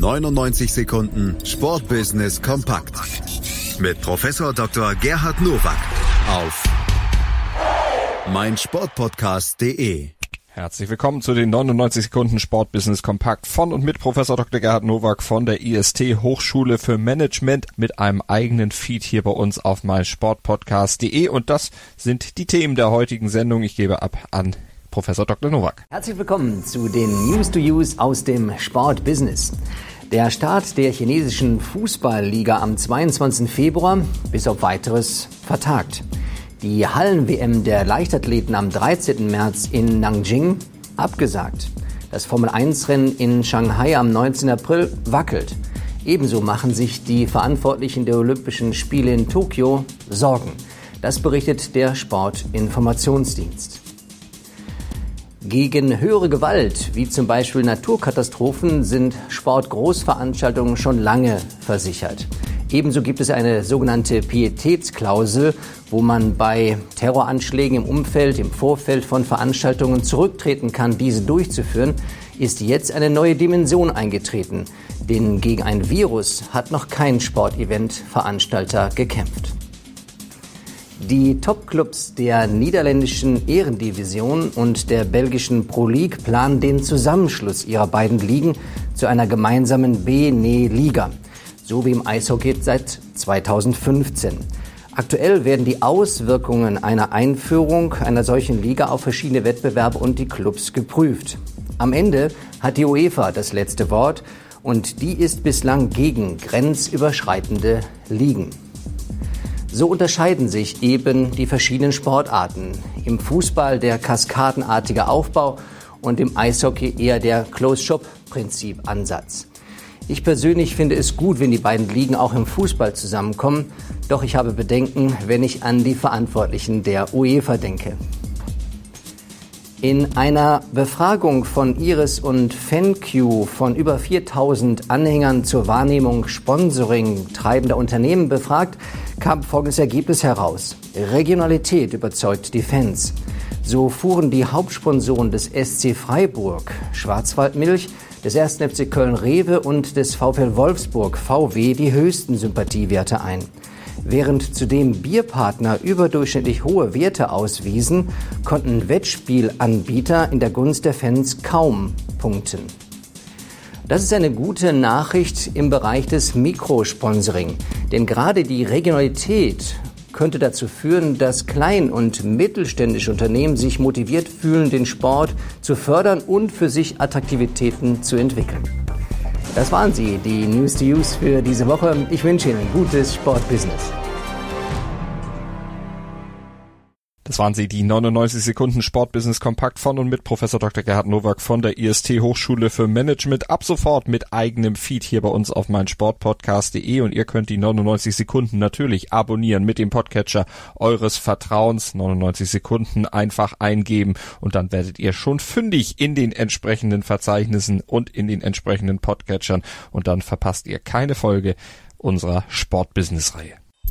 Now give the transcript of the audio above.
99 Sekunden Sportbusiness kompakt mit Professor Dr. Gerhard Nowak auf meinsportpodcast.de. Herzlich willkommen zu den 99 Sekunden Sportbusiness Kompakt von und mit Professor Dr. Gerhard Nowak von der IST Hochschule für Management mit einem eigenen Feed hier bei uns auf meinsportpodcast.de und das sind die Themen der heutigen Sendung. Ich gebe ab an Professor Dr. Nowak. Herzlich willkommen zu den News to Use aus dem Sportbusiness. Der Start der chinesischen Fußballliga am 22. Februar bis auf weiteres vertagt. Die Hallen-WM der Leichtathleten am 13. März in Nanjing abgesagt. Das Formel-1-Rennen in Shanghai am 19. April wackelt. Ebenso machen sich die Verantwortlichen der Olympischen Spiele in Tokio Sorgen. Das berichtet der Sportinformationsdienst. Gegen höhere Gewalt, wie zum Beispiel Naturkatastrophen, sind Sportgroßveranstaltungen schon lange versichert. Ebenso gibt es eine sogenannte Pietätsklausel, wo man bei Terroranschlägen im Umfeld, im Vorfeld von Veranstaltungen zurücktreten kann, diese durchzuführen, ist jetzt eine neue Dimension eingetreten. Denn gegen ein Virus hat noch kein Sportevent-Veranstalter gekämpft. Die Topclubs der niederländischen Ehrendivision und der belgischen Pro League planen den Zusammenschluss ihrer beiden Ligen zu einer gemeinsamen B-Ne-Liga, so wie im Eishockey seit 2015. Aktuell werden die Auswirkungen einer Einführung einer solchen Liga auf verschiedene Wettbewerbe und die Clubs geprüft. Am Ende hat die UEFA das letzte Wort und die ist bislang gegen grenzüberschreitende Ligen. So unterscheiden sich eben die verschiedenen Sportarten. Im Fußball der kaskadenartige Aufbau und im Eishockey eher der Close-Shop-Prinzip-Ansatz. Ich persönlich finde es gut, wenn die beiden Ligen auch im Fußball zusammenkommen, doch ich habe Bedenken, wenn ich an die Verantwortlichen der UEFA denke. In einer Befragung von Iris und FenQ von über 4000 Anhängern zur Wahrnehmung Sponsoring treibender Unternehmen befragt, kam folgendes Ergebnis heraus. Regionalität überzeugt die Fans. So fuhren die Hauptsponsoren des SC Freiburg, Schwarzwaldmilch, des 1. FC Köln-Rewe und des VfL Wolfsburg VW die höchsten Sympathiewerte ein. Während zudem Bierpartner überdurchschnittlich hohe Werte auswiesen, konnten Wettspielanbieter in der Gunst der Fans kaum punkten. Das ist eine gute Nachricht im Bereich des Mikrosponsoring, denn gerade die Regionalität könnte dazu führen, dass klein- und mittelständische Unternehmen sich motiviert fühlen, den Sport zu fördern und für sich Attraktivitäten zu entwickeln. Das waren sie, die News to Use für diese Woche. Ich wünsche Ihnen gutes Sportbusiness. Das waren sie, die 99 Sekunden Sportbusiness Kompakt von und mit Professor Dr. Gerhard Nowak von der IST Hochschule für Management. Ab sofort mit eigenem Feed hier bei uns auf meinsportpodcast.de und ihr könnt die 99 Sekunden natürlich abonnieren mit dem Podcatcher eures Vertrauens. 99 Sekunden einfach eingeben und dann werdet ihr schon fündig in den entsprechenden Verzeichnissen und in den entsprechenden Podcatchern und dann verpasst ihr keine Folge unserer Sportbusiness-Reihe.